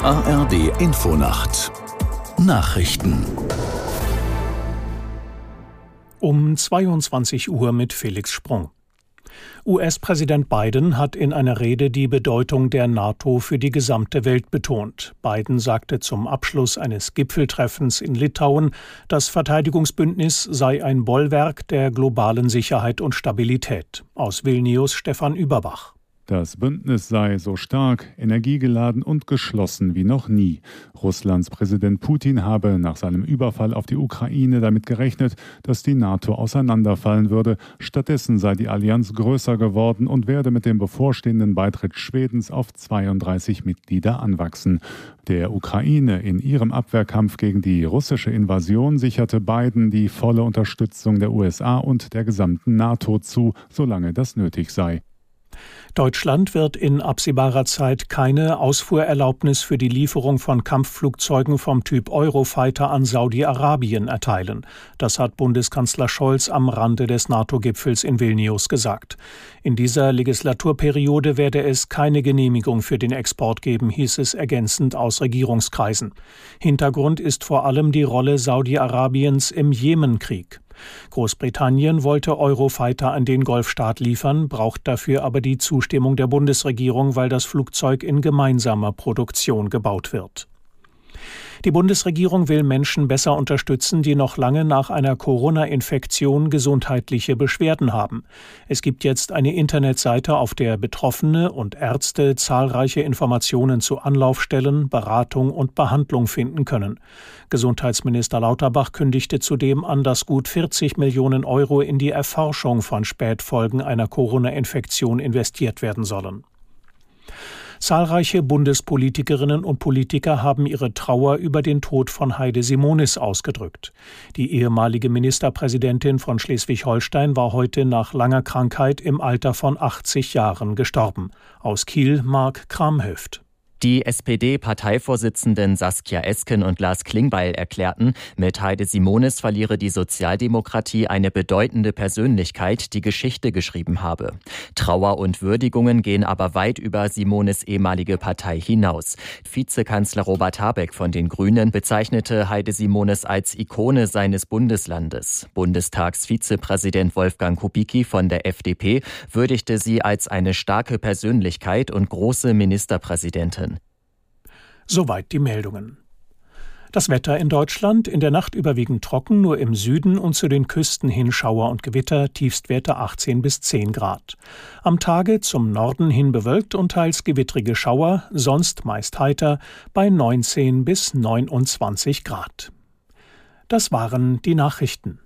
ARD Infonacht Nachrichten um 22 Uhr mit Felix Sprung. US-Präsident Biden hat in einer Rede die Bedeutung der NATO für die gesamte Welt betont. Biden sagte zum Abschluss eines Gipfeltreffens in Litauen, das Verteidigungsbündnis sei ein Bollwerk der globalen Sicherheit und Stabilität. Aus Vilnius Stefan Überbach. Das Bündnis sei so stark, energiegeladen und geschlossen wie noch nie. Russlands Präsident Putin habe nach seinem Überfall auf die Ukraine damit gerechnet, dass die NATO auseinanderfallen würde. Stattdessen sei die Allianz größer geworden und werde mit dem bevorstehenden Beitritt Schwedens auf 32 Mitglieder anwachsen. Der Ukraine in ihrem Abwehrkampf gegen die russische Invasion sicherte Biden die volle Unterstützung der USA und der gesamten NATO zu, solange das nötig sei. Deutschland wird in absehbarer Zeit keine Ausfuhrerlaubnis für die Lieferung von Kampfflugzeugen vom Typ Eurofighter an Saudi-Arabien erteilen. Das hat Bundeskanzler Scholz am Rande des NATO-Gipfels in Vilnius gesagt. In dieser Legislaturperiode werde es keine Genehmigung für den Export geben, hieß es ergänzend aus Regierungskreisen. Hintergrund ist vor allem die Rolle Saudi-Arabiens im Jemenkrieg. Großbritannien wollte Eurofighter an den Golfstaat liefern, braucht dafür aber die Zustimmung der Bundesregierung, weil das Flugzeug in gemeinsamer Produktion gebaut wird. Die Bundesregierung will Menschen besser unterstützen, die noch lange nach einer Corona-Infektion gesundheitliche Beschwerden haben. Es gibt jetzt eine Internetseite, auf der Betroffene und Ärzte zahlreiche Informationen zu Anlaufstellen, Beratung und Behandlung finden können. Gesundheitsminister Lauterbach kündigte zudem an, dass gut 40 Millionen Euro in die Erforschung von Spätfolgen einer Corona-Infektion investiert werden sollen. Zahlreiche Bundespolitikerinnen und Politiker haben ihre Trauer über den Tod von Heide Simonis ausgedrückt. Die ehemalige Ministerpräsidentin von Schleswig-Holstein war heute nach langer Krankheit im Alter von 80 Jahren gestorben. Aus Kiel Mark Kramhöft. Die SPD-Parteivorsitzenden Saskia Esken und Lars Klingbeil erklärten, mit Heide Simonis verliere die Sozialdemokratie eine bedeutende Persönlichkeit, die Geschichte geschrieben habe. Trauer und Würdigungen gehen aber weit über Simonis ehemalige Partei hinaus. Vizekanzler Robert Habeck von den Grünen bezeichnete Heide Simonis als Ikone seines Bundeslandes. Bundestagsvizepräsident Wolfgang Kubicki von der FDP würdigte sie als eine starke Persönlichkeit und große Ministerpräsidentin. Soweit die Meldungen. Das Wetter in Deutschland in der Nacht überwiegend trocken, nur im Süden und zu den Küsten hin Schauer und Gewitter, Tiefstwerte 18 bis 10 Grad. Am Tage zum Norden hin bewölkt und teils gewittrige Schauer, sonst meist heiter bei 19 bis 29 Grad. Das waren die Nachrichten.